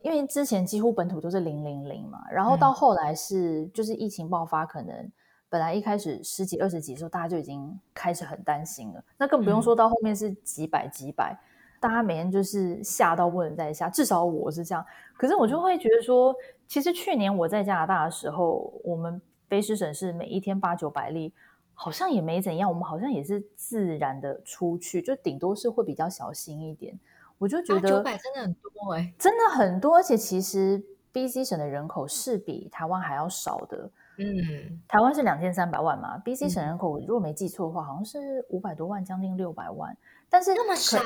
Speaker 1: 因为之前几乎本土都是零零零嘛，然后到后来是就是疫情爆发，可能本来一开始十几二十几的时候，大家就已经开始很担心了。那更不用说到后面是几百几百，大家每天就是吓到不能再吓。至少我是这样。可是我就会觉得说，其实去年我在加拿大的时候，我们卑诗省是每一天八九百例。好像也没怎样，我们好像也是自然的出去，就顶多是会比较小心一点。我就觉得
Speaker 2: 九百真的很多哎、欸，
Speaker 1: 真的很多，而且其实 BC 省的人口是比台湾还要少的。
Speaker 2: 嗯，
Speaker 1: 台湾是两千三百万嘛，BC 省人口如果没记错的话，好像是五百多万，将近六百万。但是
Speaker 2: 那么少，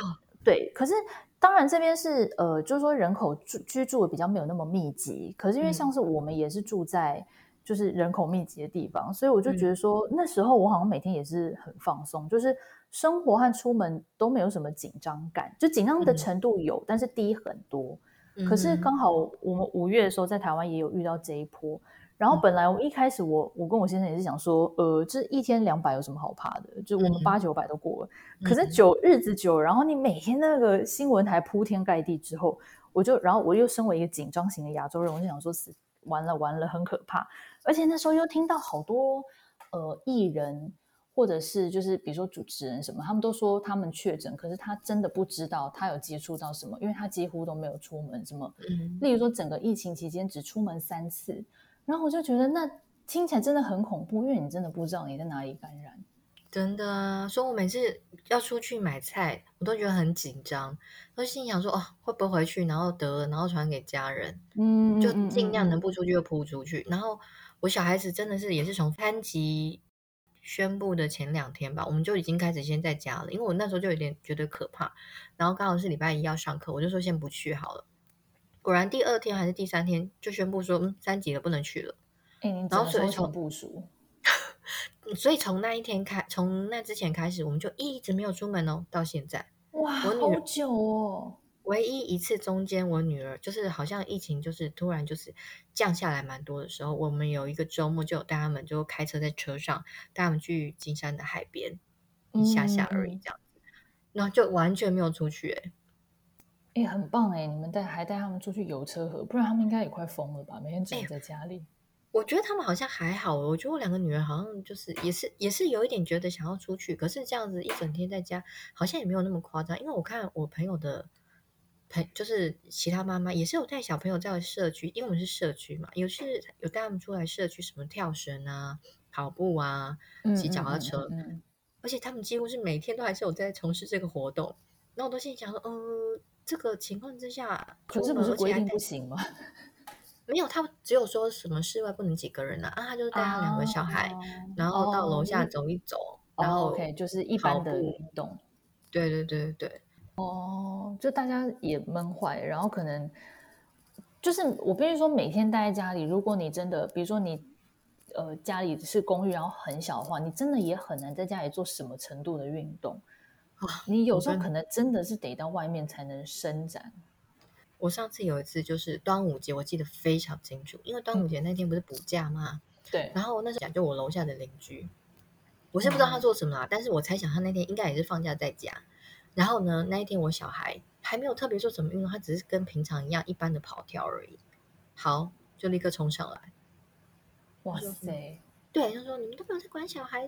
Speaker 1: 对，可是当然这边是呃，就是说人口住居住的比较没有那么密集，可是因为像是我们也是住在。就是人口密集的地方，所以我就觉得说，那时候我好像每天也是很放松，嗯、就是生活和出门都没有什么紧张感，就紧张的程度有，嗯、但是低很多。嗯、可是刚好我们五月的时候在台湾也有遇到这一波，然后本来我一开始我我跟我先生也是想说，呃，这一天两百有什么好怕的？就我们八九百都过了，嗯、可是久日子久，然后你每天那个新闻台铺天盖地之后，我就然后我又身为一个紧张型的亚洲人，我就想说死。完了完了，很可怕！而且那时候又听到好多呃艺人，或者是就是比如说主持人什么，他们都说他们确诊，可是他真的不知道他有接触到什么，因为他几乎都没有出门。什么，嗯，例如说整个疫情期间只出门三次，然后我就觉得那听起来真的很恐怖，因为你真的不知道你在哪里感染。
Speaker 2: 真的啊，所以我每次要出去买菜，我都觉得很紧张，都心想说哦，会不会回去，然后得了，然后传给家人，嗯，就尽量能不出去就扑出去。然后我小孩子真的是也是从三级宣布的前两天吧，我们就已经开始先在家了，因为我那时候就有点觉得可怕，然后刚好是礼拜一要上课，我就说先不去好了。果然第二天还是第三天就宣布说，嗯，三级了，不能去了。
Speaker 1: 嗯，然后所以从部署。
Speaker 2: 所以从那一天开，从那之前开始，我们就一直没有出门哦，到现在。
Speaker 1: 哇，我好久哦！
Speaker 2: 唯一一次中间，我女儿就是好像疫情就是突然就是降下来蛮多的时候，我们有一个周末就有带他们就开车在车上带他们去金山的海边一下下而已，这样子，然后、嗯、就完全没有出去哎，
Speaker 1: 哎、欸，很棒哎！你们带还带他们出去游车河，不然他们应该也快疯了吧？每天宅在家里。欸
Speaker 2: 我觉得他们好像还好，我觉得我两个女儿好像就是也是也是有一点觉得想要出去，可是这样子一整天在家好像也没有那么夸张。因为我看我朋友的朋就是其他妈妈也是有带小朋友在社区，因为我们是社区嘛，有是有带他们出来社区，什么跳绳啊、跑步啊、骑脚踏车，嗯嗯嗯嗯、而且他们几乎是每天都还是有在从事这个活动。然后我都心里想说，呃，这个情况之下，
Speaker 1: 可是不是规定不行吗？
Speaker 2: 没有，他只有说什么室外不能几个人啊，啊，他就是带他两个小孩，啊、然后到楼下走一走，哦、然后
Speaker 1: OK，就是一般的运动。
Speaker 2: 对对对对。
Speaker 1: 哦，就大家也闷坏，然后可能就是我必须说，每天待在家里，如果你真的，比如说你呃家里是公寓，然后很小的话，你真的也很难在家里做什么程度的运动。你有时候可能真的是得到外面才能伸展。
Speaker 2: 我上次有一次就是端午节，我记得非常清楚，因为端午节那天不是补假吗？
Speaker 1: 对。
Speaker 2: 然后那时候讲就我楼下的邻居，我是不知道他做什么啊，嗯、但是我猜想他那天应该也是放假在家。然后呢，那一天我小孩还没有特别做什么运动，他只是跟平常一样一般的跑跳而已。好，就立刻冲上来。
Speaker 1: 哇塞！
Speaker 2: 对，他说你们都没有在管小孩。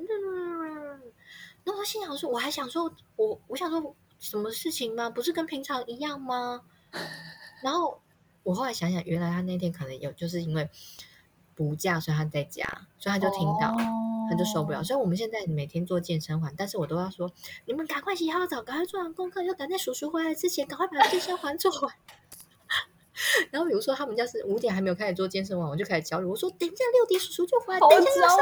Speaker 2: 然后我心想说，我还想说，我我想说什么事情吗？不是跟平常一样吗？然后我后来想想，原来他那天可能有，就是因为补假，所以他在家，所以他就听到，哦、他就受不了。所以我们现在每天做健身环，但是我都要说，你们赶快洗好澡，赶快做完功课，要赶在叔叔回来之前，赶快把健身环做完。然后比如说他们家是五点还没有开始做健身环，我就开始焦虑。我说等一下六点叔叔就回来，等一下要上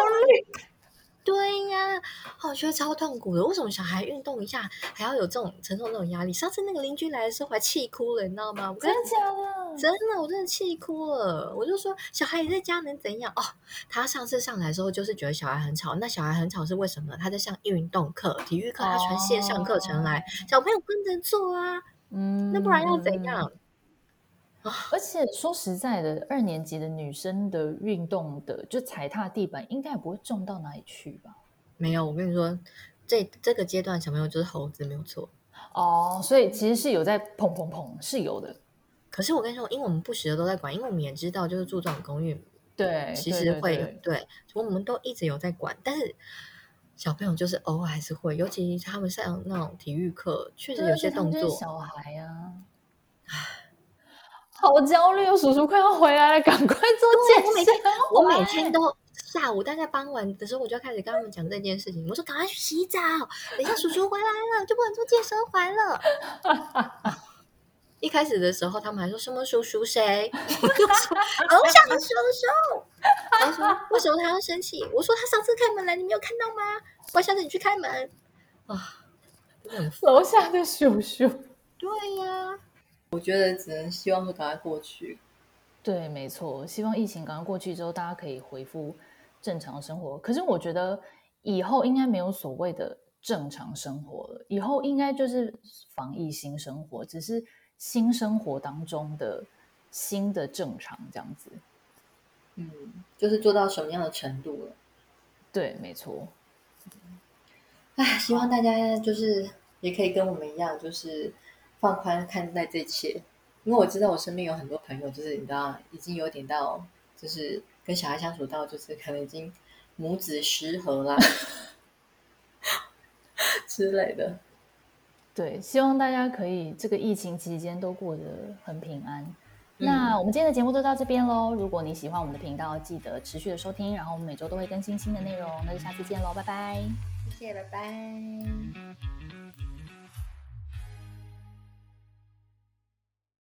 Speaker 2: 对呀，我觉得超痛苦的。为什么小孩运动一下还要有这种承受这种压力？上次那个邻居来的时候，我还气哭了，你知道吗？
Speaker 1: 真的假的？
Speaker 2: 真的，我真的气哭了。我就说，小孩也在家能怎样？哦，他上次上来的时候就是觉得小孩很吵。那小孩很吵是为什么？他在上运动课、体育课，他传线上课程来，哦、小朋友跟着做啊。嗯，那不然要怎样？
Speaker 1: 而且说实在的，二年级的女生的运动的就踩踏地板，应该也不会重到哪里去吧？
Speaker 2: 没有，我跟你说，这这个阶段小朋友就是猴子，没有错。
Speaker 1: 哦，所以其实是有在砰砰砰，是有的。
Speaker 2: 可是我跟你说，因为我们不时的都在管，因为我们也知道，就是住这种公寓，
Speaker 1: 对，
Speaker 2: 其
Speaker 1: 实会
Speaker 2: 对，我们都一直有在管。但是小朋友就是偶尔还是会，尤其他们上那种体育课，确实有些动作，
Speaker 1: 小孩啊。好焦虑哦！叔叔快要回来了，赶快做健身。
Speaker 2: 我每天都下午大概傍晚的时候，我就要开始跟他们讲这件事情。我说：“赶快去洗澡，等一下叔叔回来了就不能做健身环了。”一开始的时候，他们还说什么叔叔谁？我就说楼下的叔叔。他说：“为什么他要生气？”我说：“他上次开门来，你没有看到吗？我下次你去开门。”啊，
Speaker 1: 楼下的叔叔。
Speaker 2: 对呀。我觉得只能希望会赶快过去。
Speaker 1: 对，没错，希望疫情赶快过去之后，大家可以恢复正常生活。可是我觉得以后应该没有所谓的正常生活了，以后应该就是防疫新生活，只是新生活当中的新的正常这样子。
Speaker 2: 嗯，就是做到什么样的程度了？
Speaker 1: 对，没错。
Speaker 2: 唉，希望大家就是也可以跟我们一样，就是。放宽看待这一切，因为我知道我身边有很多朋友，就是你知道，已经有点到，就是跟小孩相处到，就是可能已经母子失和啦 之类的。
Speaker 1: 对，希望大家可以这个疫情期间都过得很平安。嗯、那我们今天的节目就到这边喽。如果你喜欢我们的频道，记得持续的收听，然后我们每周都会更新新的内容。那就下次见喽，拜拜。
Speaker 2: 谢谢，拜拜。